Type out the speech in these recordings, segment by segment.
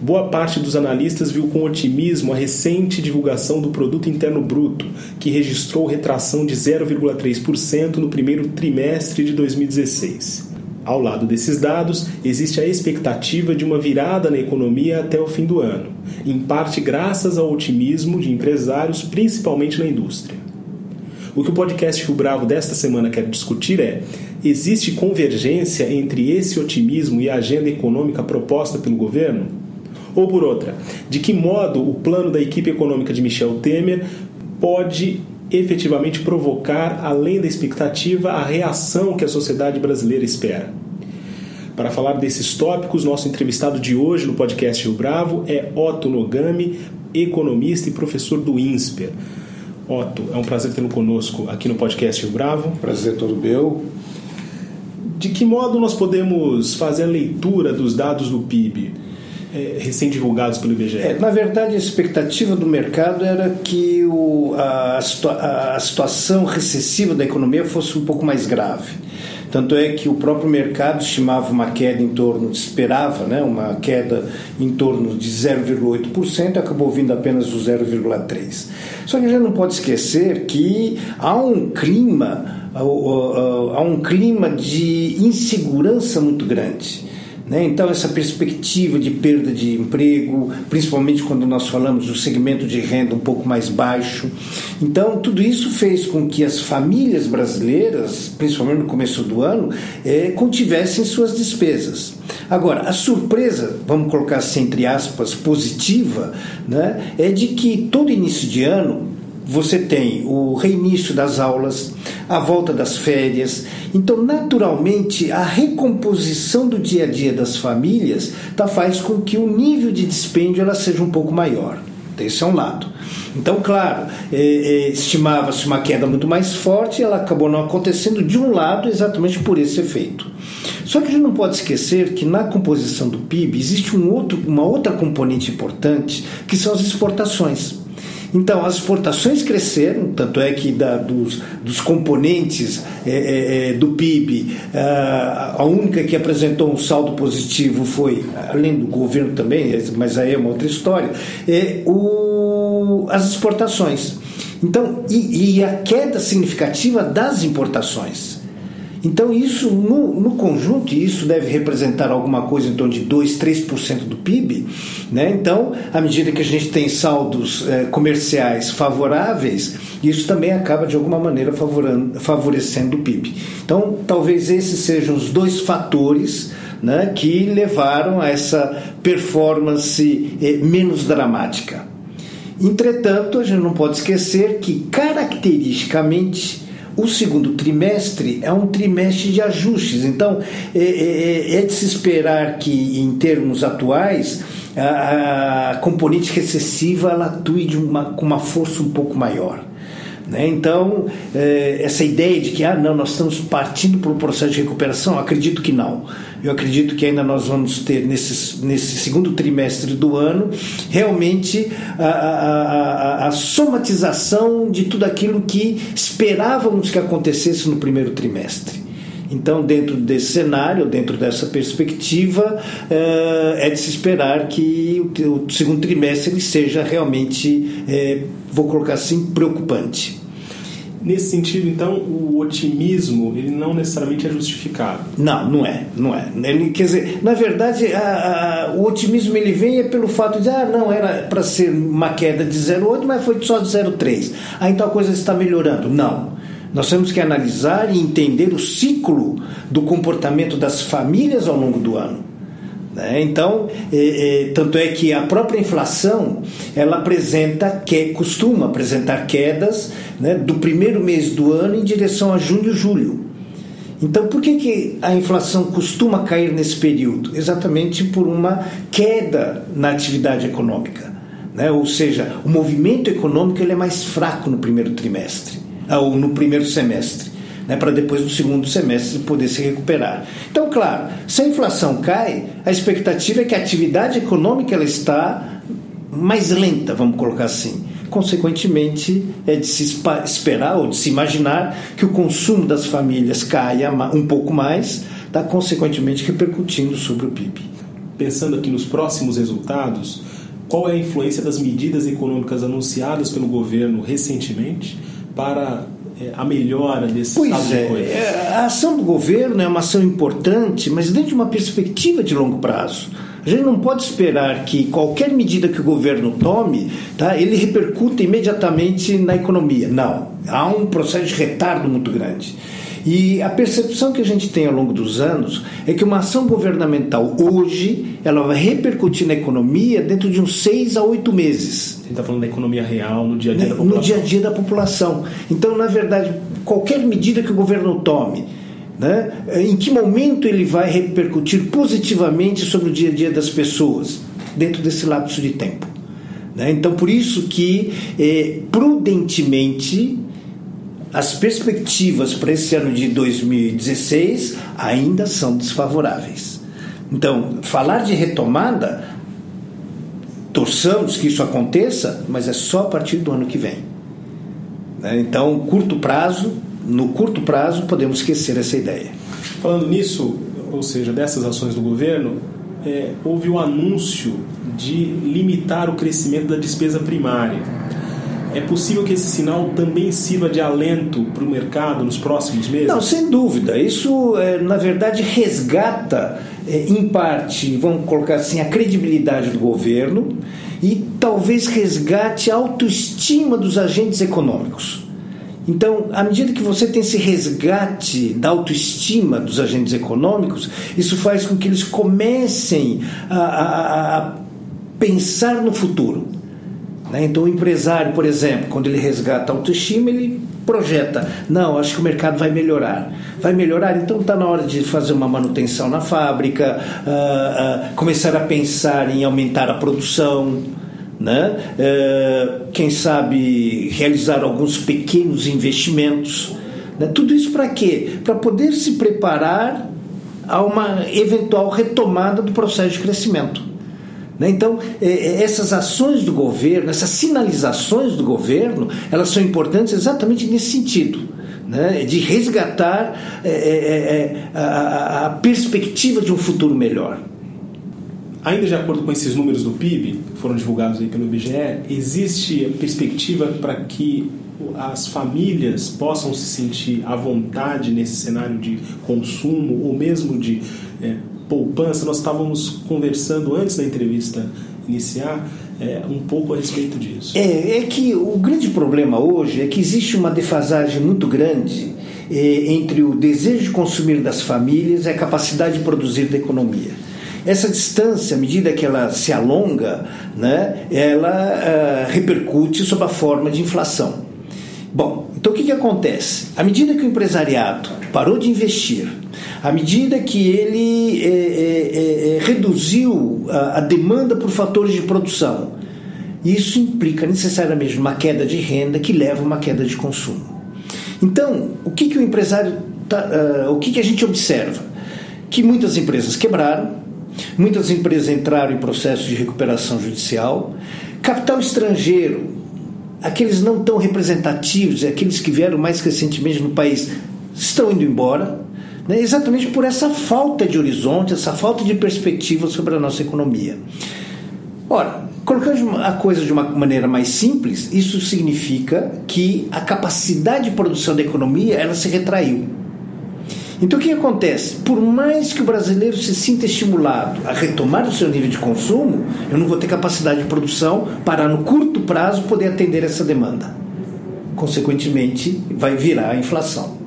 Boa parte dos analistas viu com otimismo a recente divulgação do Produto Interno Bruto, que registrou retração de 0,3% no primeiro trimestre de 2016. Ao lado desses dados, existe a expectativa de uma virada na economia até o fim do ano, em parte graças ao otimismo de empresários, principalmente na indústria. O que o podcast Rio Bravo desta semana quer discutir é: existe convergência entre esse otimismo e a agenda econômica proposta pelo governo? Ou por outra, de que modo o plano da equipe econômica de Michel Temer pode efetivamente provocar, além da expectativa, a reação que a sociedade brasileira espera? Para falar desses tópicos, nosso entrevistado de hoje no podcast Rio Bravo é Otto Nogami, economista e professor do INSPER. Otto, é um prazer tê-lo conosco aqui no podcast Rio Bravo. Prazer todo meu. De que modo nós podemos fazer a leitura dos dados do PIB? É, recém-divulgados pelo IBGE? É, na verdade, a expectativa do mercado era que o, a, a, situação recessiva da economia fosse um pouco mais grave. Tanto é que o próprio mercado estimava uma queda em torno, esperava né, uma queda em torno de 0,8% e acabou vindo apenas do 0,3%. Só que a gente não pode esquecer que há um clima, há um clima de insegurança muito grande. Né? Então, essa perspectiva de perda de emprego, principalmente quando nós falamos do segmento de renda um pouco mais baixo. Então, tudo isso fez com que as famílias brasileiras, principalmente no começo do ano, é, contivessem suas despesas. Agora, a surpresa, vamos colocar assim entre aspas, positiva, né, é de que todo início de ano você tem o reinício das aulas, a volta das férias. Então, naturalmente, a recomposição do dia a dia das famílias tá, faz com que o nível de dispêndio ela seja um pouco maior. Esse é um lado. Então, claro, é, é, estimava-se uma queda muito mais forte e ela acabou não acontecendo de um lado exatamente por esse efeito. Só que a gente não pode esquecer que na composição do PIB existe um outro, uma outra componente importante que são as exportações. Então, as exportações cresceram, tanto é que da, dos, dos componentes é, é, é do PIB, a, é, a única que apresentou um saldo positivo foi, além do governo também, mas aí é uma outra história, é o, as exportações. Então, e, e a queda significativa das importações. Então, isso no, no conjunto, isso deve representar alguma coisa em torno de 2, 3% do PIB. Né? Então, à medida que a gente tem saldos eh, comerciais favoráveis, isso também acaba de alguma maneira favorecendo o PIB. Então, talvez esses sejam os dois fatores né, que levaram a essa performance eh, menos dramática. Entretanto, a gente não pode esquecer que, caracteristicamente, o segundo trimestre é um trimestre de ajustes, então é, é, é de se esperar que, em termos atuais, a, a componente recessiva ela atue de uma, com uma força um pouco maior. Né? Então, é, essa ideia de que ah, não, nós estamos partindo para o processo de recuperação, acredito que não. Eu acredito que ainda nós vamos ter, nesse, nesse segundo trimestre do ano, realmente a, a, a, a somatização de tudo aquilo que esperávamos que acontecesse no primeiro trimestre. Então, dentro desse cenário, dentro dessa perspectiva, é, é de se esperar que o segundo trimestre seja realmente, é, vou colocar assim, preocupante. Nesse sentido, então, o otimismo ele não necessariamente é justificado. Não, não é, não é. Ele, quer dizer, na verdade, a, a, o otimismo ele vem é pelo fato de, ah, não, era para ser uma queda de 0,8, mas foi só de 0,3. Ah, então a coisa está melhorando. Não. Nós temos que analisar e entender o ciclo do comportamento das famílias ao longo do ano. Né? Então, é, é, tanto é que a própria inflação ela apresenta que costuma apresentar quedas né, do primeiro mês do ano em direção a junho e julho. Então, por que, que a inflação costuma cair nesse período? Exatamente por uma queda na atividade econômica. Né? Ou seja, o movimento econômico ele é mais fraco no primeiro trimestre, ou no primeiro semestre. Né, para depois no segundo semestre poder se recuperar. Então, claro, se a inflação cai, a expectativa é que a atividade econômica ela está mais lenta, vamos colocar assim. Consequentemente, é de se esperar ou de se imaginar que o consumo das famílias caia um pouco mais, tá consequentemente repercutindo sobre o PIB. Pensando aqui nos próximos resultados, qual é a influência das medidas econômicas anunciadas pelo governo recentemente para a melhora desse pois estado é, de coisas? É, a ação do governo é uma ação importante, mas dentro de uma perspectiva de longo prazo. A gente não pode esperar que qualquer medida que o governo tome, tá, ele repercuta imediatamente na economia. Não, há um processo de retardo muito grande. E a percepção que a gente tem ao longo dos anos é que uma ação governamental hoje ela vai repercutir na economia dentro de uns seis a oito meses. Você está falando da economia real no dia a dia né? da população? No dia a dia da população. Então, na verdade, qualquer medida que o governo tome, né? Em que momento ele vai repercutir positivamente sobre o dia a dia das pessoas dentro desse lapso de tempo? Né? Então, por isso que eh, prudentemente as perspectivas para esse ano de 2016 ainda são desfavoráveis. Então, falar de retomada, torçamos que isso aconteça, mas é só a partir do ano que vem. Né? Então, curto prazo, no curto prazo, podemos esquecer essa ideia. Falando nisso, ou seja, dessas ações do governo, é, houve o anúncio de limitar o crescimento da despesa primária. É possível que esse sinal também sirva de alento para o mercado nos próximos meses? Não, sem dúvida. Isso, é, na verdade, resgata, é, em parte, vamos colocar assim, a credibilidade do governo e talvez resgate a autoestima dos agentes econômicos. Então, à medida que você tem esse resgate da autoestima dos agentes econômicos, isso faz com que eles comecem a, a, a pensar no futuro. Né? Então, o empresário, por exemplo, quando ele resgata a autoestima, ele projeta: não, acho que o mercado vai melhorar. Vai melhorar, então está na hora de fazer uma manutenção na fábrica, uh, uh, começar a pensar em aumentar a produção né? É, quem sabe realizar alguns pequenos investimentos. Né? Tudo isso para quê? Para poder se preparar a uma eventual retomada do processo de crescimento. Né? Então, é, é, essas ações do governo, essas sinalizações do governo, elas são importantes exatamente nesse sentido. Né? de resgatar é, é, é a, a perspectiva de um futuro melhor. Ainda de acordo com esses números do PIB, que foram divulgados aí pelo IBGE, existe perspectiva para que as famílias possam se sentir à vontade nesse cenário de consumo ou mesmo de é, poupança? Nós estávamos conversando antes da entrevista iniciar é, um pouco a respeito disso. É, é que o grande problema hoje é que existe uma defasagem muito grande é, entre o desejo de consumir das famílias e a capacidade de produzir da economia. Essa distância, à medida que ela se alonga, né, ela uh, repercute sob a forma de inflação. Bom, então o que, que acontece? À medida que o empresariado parou de investir, à medida que ele é, é, é, reduziu a, a demanda por fatores de produção, isso implica necessariamente uma queda de renda que leva a uma queda de consumo. Então, o que, que o empresário. Tá, uh, o que, que a gente observa? Que muitas empresas quebraram, Muitas empresas entraram em processo de recuperação judicial. Capital estrangeiro, aqueles não tão representativos, aqueles que vieram mais recentemente no país, estão indo embora, né? exatamente por essa falta de horizonte, essa falta de perspectiva sobre a nossa economia. Ora, colocando a coisa de uma maneira mais simples, isso significa que a capacidade de produção da economia ela se retraiu. Então o que acontece? Por mais que o brasileiro se sinta estimulado a retomar o seu nível de consumo, eu não vou ter capacidade de produção para no curto prazo poder atender essa demanda. Consequentemente, vai virar a inflação.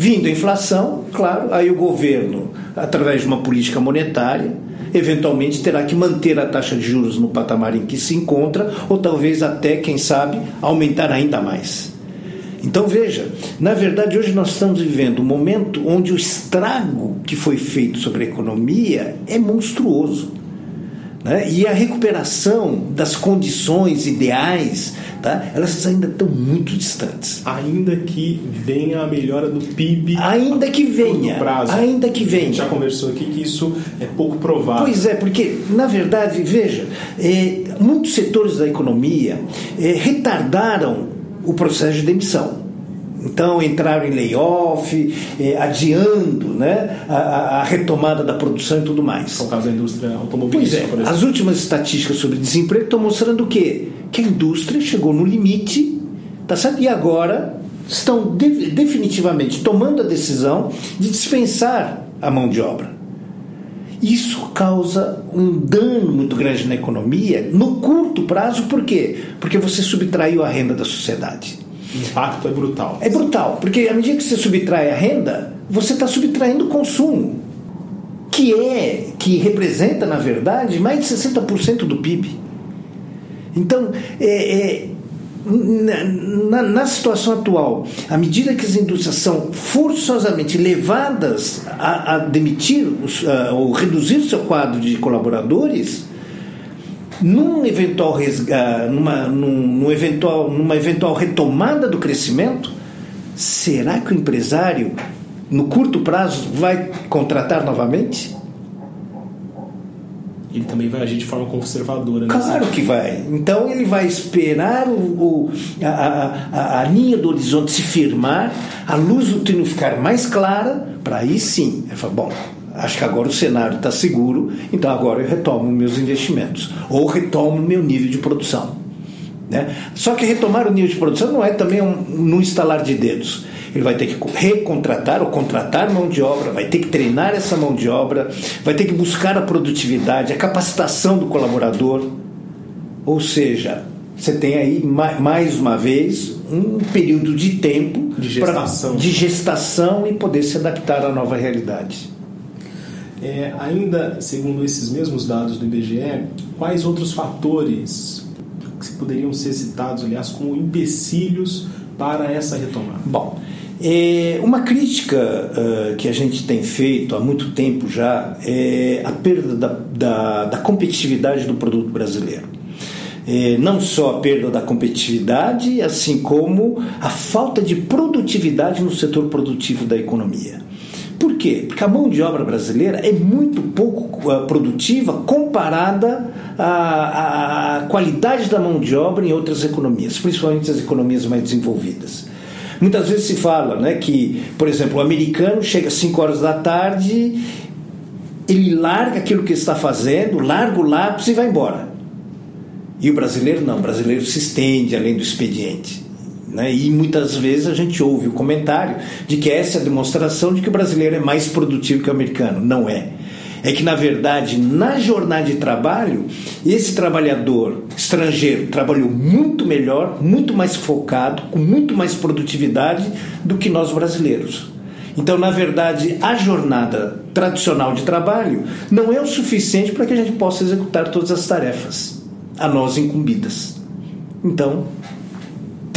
Vindo a inflação, claro, aí o governo, através de uma política monetária, eventualmente terá que manter a taxa de juros no patamar em que se encontra, ou talvez até, quem sabe, aumentar ainda mais. Então veja, na verdade hoje nós estamos vivendo um momento onde o estrago que foi feito sobre a economia é monstruoso. Né? E a recuperação das condições ideais, tá? elas ainda estão muito distantes. Ainda que venha a melhora do PIB. Ainda que venha. Prazo. Ainda que venha. A gente já conversou aqui que isso é pouco provável. Pois é, porque, na verdade, veja, é, muitos setores da economia é, retardaram o processo de demissão. Então entraram em layoff, eh, adiando né, a, a, retomada da produção e tudo mais. O caso da indústria automobilística. Pois é, as últimas estatísticas sobre desemprego estão mostrando o quê? Que a indústria chegou no limite, tá certo? E agora estão de, definitivamente tomando a decisão de dispensar a mão de obra. Isso causa um dano muito grande na economia no curto prazo, por quê? Porque você subtraiu a renda da sociedade. O impacto é brutal. É brutal, porque à medida que você subtrai a renda, você está subtraindo o consumo, que é, que representa, na verdade, mais de 60% do PIB. Então, é, é na, na, situação atual, à medida que as indústrias são forçosamente levadas a, a demitir os, a, ou reduzir seu quadro de colaboradores, num eventual numa, num, num eventual, numa eventual retomada do crescimento, será que o empresário, no curto prazo, vai contratar novamente? Ele também vai agir de forma conservadora. Né? Claro que vai. Então ele vai esperar o, o a, a, a, linha do horizonte se firmar, a luz do túnel ficar mais clara, para aí sim. Ele fala, bom, acho que agora o cenário está seguro, então agora eu retomo meus investimentos ou retomo meu nível de produção. Né? Só que retomar o nível de produção não é também um, no instalar de dedos. Ele vai ter que recontratar ou contratar mão de obra, vai ter que treinar essa mão de obra, vai ter que buscar a produtividade, a capacitação do colaborador. Ou seja, você tem aí mais uma vez um período de tempo de gestação, pra, de gestação e poder se adaptar à nova realidade. É, ainda segundo esses mesmos dados do IBGE, quais outros fatores que poderiam ser citados, aliás, como empecilhos para essa retomada? Bom, é, uma crítica uh, que a gente tem feito há muito tempo já é a perda da, da, da competitividade do produto brasileiro. É, não só a perda da competitividade, assim como a falta de produtividade no setor produtivo da economia. Quê? Porque a mão de obra brasileira é muito pouco uh, produtiva comparada à, à qualidade da mão de obra em outras economias, principalmente as economias mais desenvolvidas. Muitas vezes se fala né, que, por exemplo, o americano chega às 5 horas da tarde, ele larga aquilo que está fazendo, larga o lápis e vai embora. E o brasileiro não, o brasileiro se estende além do expediente. Né? E muitas vezes a gente ouve o comentário de que essa é a demonstração de que o brasileiro é mais produtivo que o americano. Não é. É que, na verdade, na jornada de trabalho, esse trabalhador estrangeiro trabalhou muito melhor, muito mais focado, com muito mais produtividade do que nós brasileiros. Então, na verdade, a jornada tradicional de trabalho não é o suficiente para que a gente possa executar todas as tarefas a nós incumbidas. Então,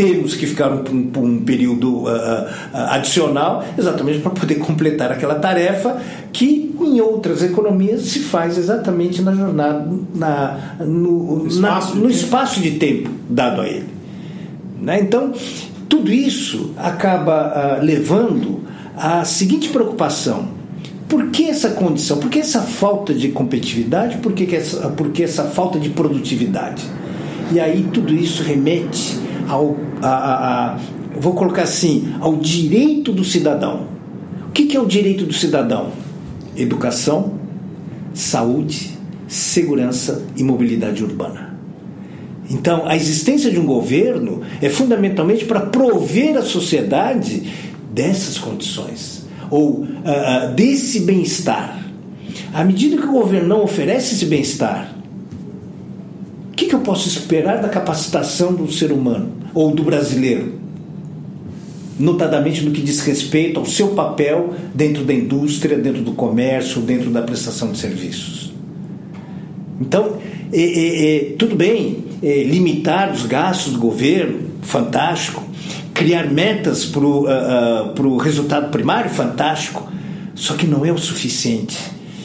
temos que ficar um, um, um período uh, uh, adicional exatamente para poder completar aquela tarefa que em outras economias se faz exatamente na jornada, na, no, espaço, na, no espaço de tempo dado a ele. Né? Então, tudo isso acaba uh, levando à seguinte preocupação. Por que essa condição? Por que essa falta de competitividade? Por que, essa, por que essa falta de produtividade? E aí tudo isso remete ao, a, a, a, vou colocar assim, ao direito do cidadão. O que, que é o direito do cidadão? Educação, saúde, segurança e mobilidade urbana. Então, a existência de um governo é fundamentalmente para prover a sociedade dessas condições, ou uh, desse bem-estar. À medida que o governo não oferece esse bem-estar, que, eu posso esperar da capacitação do ser humano? ou do brasileiro, notadamente no que diz respeito ao seu papel dentro da indústria, dentro do comércio, dentro da prestação de serviços. Então, é, é, é, tudo bem limitar os gastos do governo, fantástico, criar metas para o uh, uh, resultado primário, fantástico, só que não é o suficiente.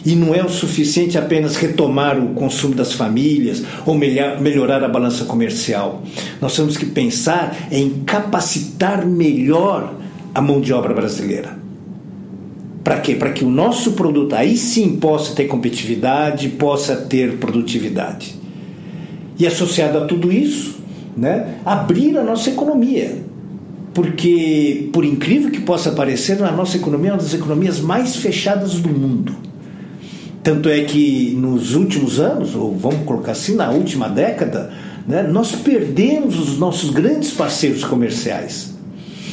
E não é o suficiente apenas retomar o consumo das famílias ou melhorar a balança comercial. Nós temos que pensar em capacitar melhor a mão de obra brasileira. Para quê? Para que o nosso produto aí sim possa ter competitividade, possa ter produtividade. E associado a tudo isso, né, abrir a nossa economia. Porque, por incrível que possa parecer, a nossa economia é uma das economias mais fechadas do mundo. Tanto é que nos últimos anos, ou vamos colocar assim, na última década, né, nós perdemos os nossos grandes parceiros comerciais.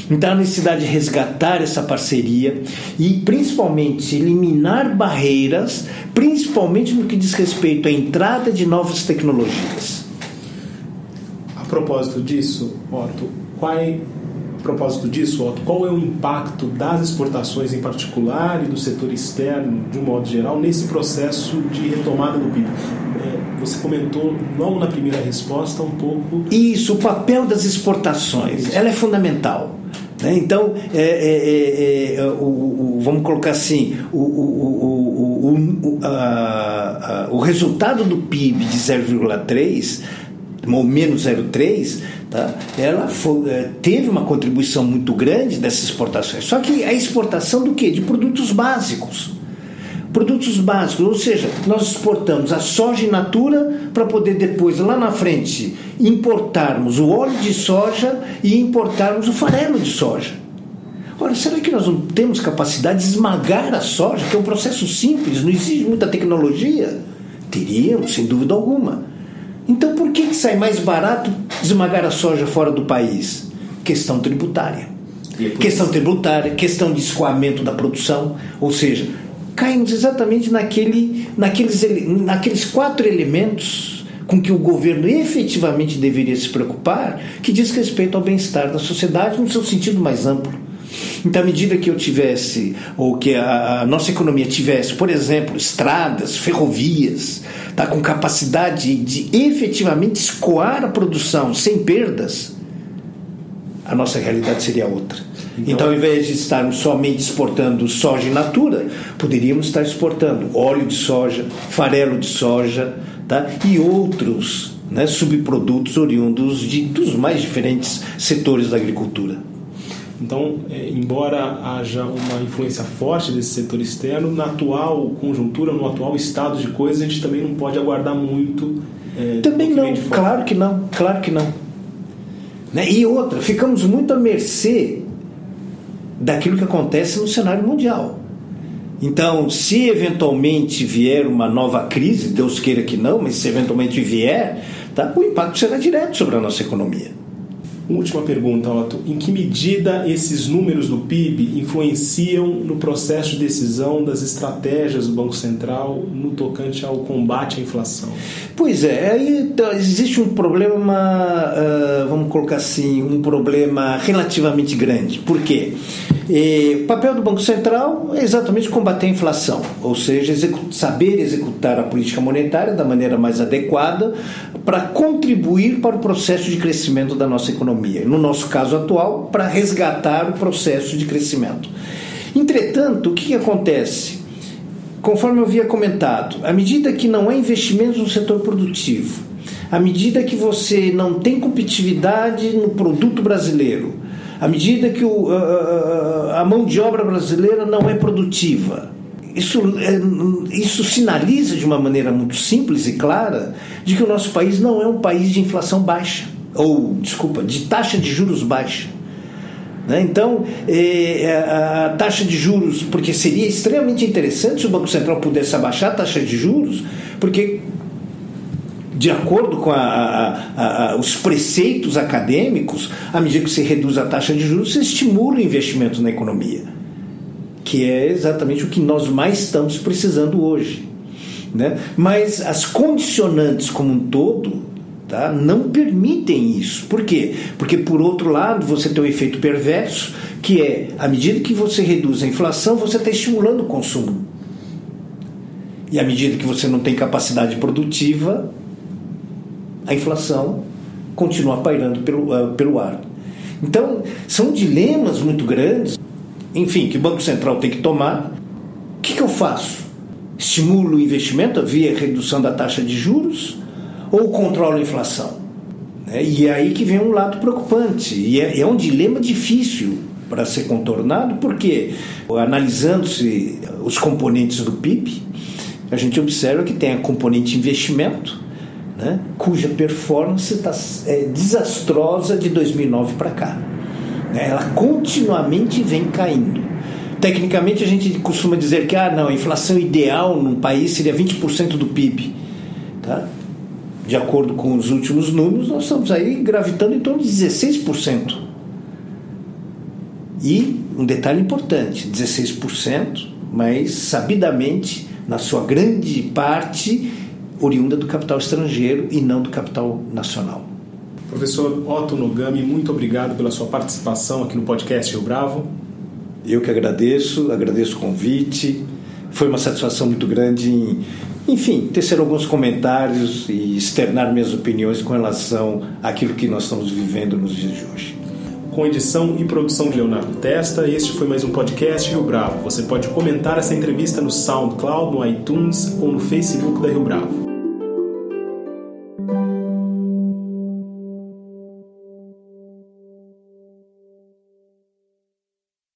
Então, a necessidade de resgatar essa parceria e, principalmente, eliminar barreiras, principalmente no que diz respeito à entrada de novas tecnologias. A propósito disso, Otto, qual a propósito disso, qual é o impacto das exportações em particular e do setor externo, de um modo geral, nesse processo de retomada do PIB? É, você comentou logo na primeira resposta um pouco. Isso, o papel das exportações, Isso. ela é fundamental. Né? Então, é, é, é, é o, o, vamos colocar assim, o, o, a, a, o resultado do PIB de 0,3 ou menos 0,3, tá? ela foi, é, teve uma contribuição muito grande dessas exportações. Só que a exportação do quê? De produtos básicos produtos básicos, ou seja, nós exportamos a soja in natura para poder depois, lá na frente, importarmos o óleo de soja e importarmos o farelo de soja. Ora, será que nós não temos capacidade de esmagar a soja, que é um processo simples, não exige muita tecnologia? Teríamos, sem dúvida alguma. Então, por que, que sai mais barato esmagar a soja fora do país? Questão tributária. É questão tributária, questão de escoamento da produção, ou seja, caímos exatamente naquele, naqueles, naqueles quatro elementos com que o governo efetivamente deveria se preocupar, que diz respeito ao bem-estar da sociedade no seu sentido mais amplo. Então, à medida que eu tivesse, ou que a, a nossa economia tivesse, por exemplo, estradas, ferrovias, tá, com capacidade de efetivamente escoar a produção sem perdas, a nossa realidade seria outra. Então, então, ao invés de estarmos somente exportando soja in natura, poderíamos estar exportando óleo de soja, farelo de soja tá? e outros né, subprodutos oriundos de, dos mais diferentes setores da agricultura. Então, é, embora haja uma influência forte desse setor externo, na atual conjuntura, no atual estado de coisas, a gente também não pode aguardar muito. É, também não, claro que não, claro que não. Né? E outra, ficamos muito à mercê daquilo que acontece no cenário mundial. Então, se eventualmente vier uma nova crise, Deus queira que não, mas se eventualmente vier, tá, o impacto será direto sobre a nossa economia. Última pergunta, Otto. Em que medida esses números do PIB influenciam no processo de decisão das estratégias do Banco Central no tocante ao combate à inflação? Pois é, aí tá, existe um problema, uh, vamos colocar assim, um problema relativamente grande. Por quê? O papel do Banco Central é exatamente combater a inflação, ou seja, saber executar a política monetária da maneira mais adequada para contribuir para o processo de crescimento da nossa economia. No nosso caso atual, para resgatar o processo de crescimento. Entretanto, o que, que acontece? Conforme eu havia comentado, à medida que não há investimentos no setor produtivo, à medida que você não tem competitividade no produto brasileiro, à medida que o, a, a mão de obra brasileira não é produtiva. Isso, é, isso sinaliza de uma maneira muito simples e clara de que o nosso país não é um país de inflação baixa, ou, desculpa, de taxa de juros baixa. Né? Então, é, é, a taxa de juros, porque seria extremamente interessante se o Banco Central pudesse abaixar a taxa de juros, porque de acordo com a, a, a, os preceitos acadêmicos, à medida que se reduz a taxa de juros, se estimula o investimento na economia, que é exatamente o que nós mais estamos precisando hoje. Né? Mas as condicionantes como um todo tá, não permitem isso. Por quê? Porque, por outro lado, você tem um efeito perverso, que é, à medida que você reduz a inflação, você está estimulando o consumo. E à medida que você não tem capacidade produtiva, a inflação continua pairando pelo, uh, pelo ar. Então, são dilemas muito grandes, enfim, que o Banco Central tem que tomar. O que, que eu faço? Estimulo o investimento via redução da taxa de juros ou controlo a inflação? É, e é aí que vem um lado preocupante, e é, é um dilema difícil para ser contornado, porque analisando-se os componentes do PIB, a gente observa que tem a componente investimento, né, cuja performance tá, é desastrosa de 2009 para cá. Né, ela continuamente vem caindo. Tecnicamente, a gente costuma dizer que ah, não, a inflação ideal num país seria 20% do PIB. Tá? De acordo com os últimos números, nós estamos aí gravitando em torno de 16%. E um detalhe importante: 16%, mas sabidamente, na sua grande parte, oriunda do capital estrangeiro e não do capital nacional. Professor Otto Nogami, muito obrigado pela sua participação aqui no podcast Rio Bravo. Eu que agradeço, agradeço o convite. Foi uma satisfação muito grande em, enfim, tecer alguns comentários e externar minhas opiniões com relação àquilo que nós estamos vivendo nos dias de hoje com edição e produção de Leonardo Testa. Este foi mais um podcast Rio Bravo. Você pode comentar essa entrevista no SoundCloud, no iTunes ou no Facebook da Rio Bravo.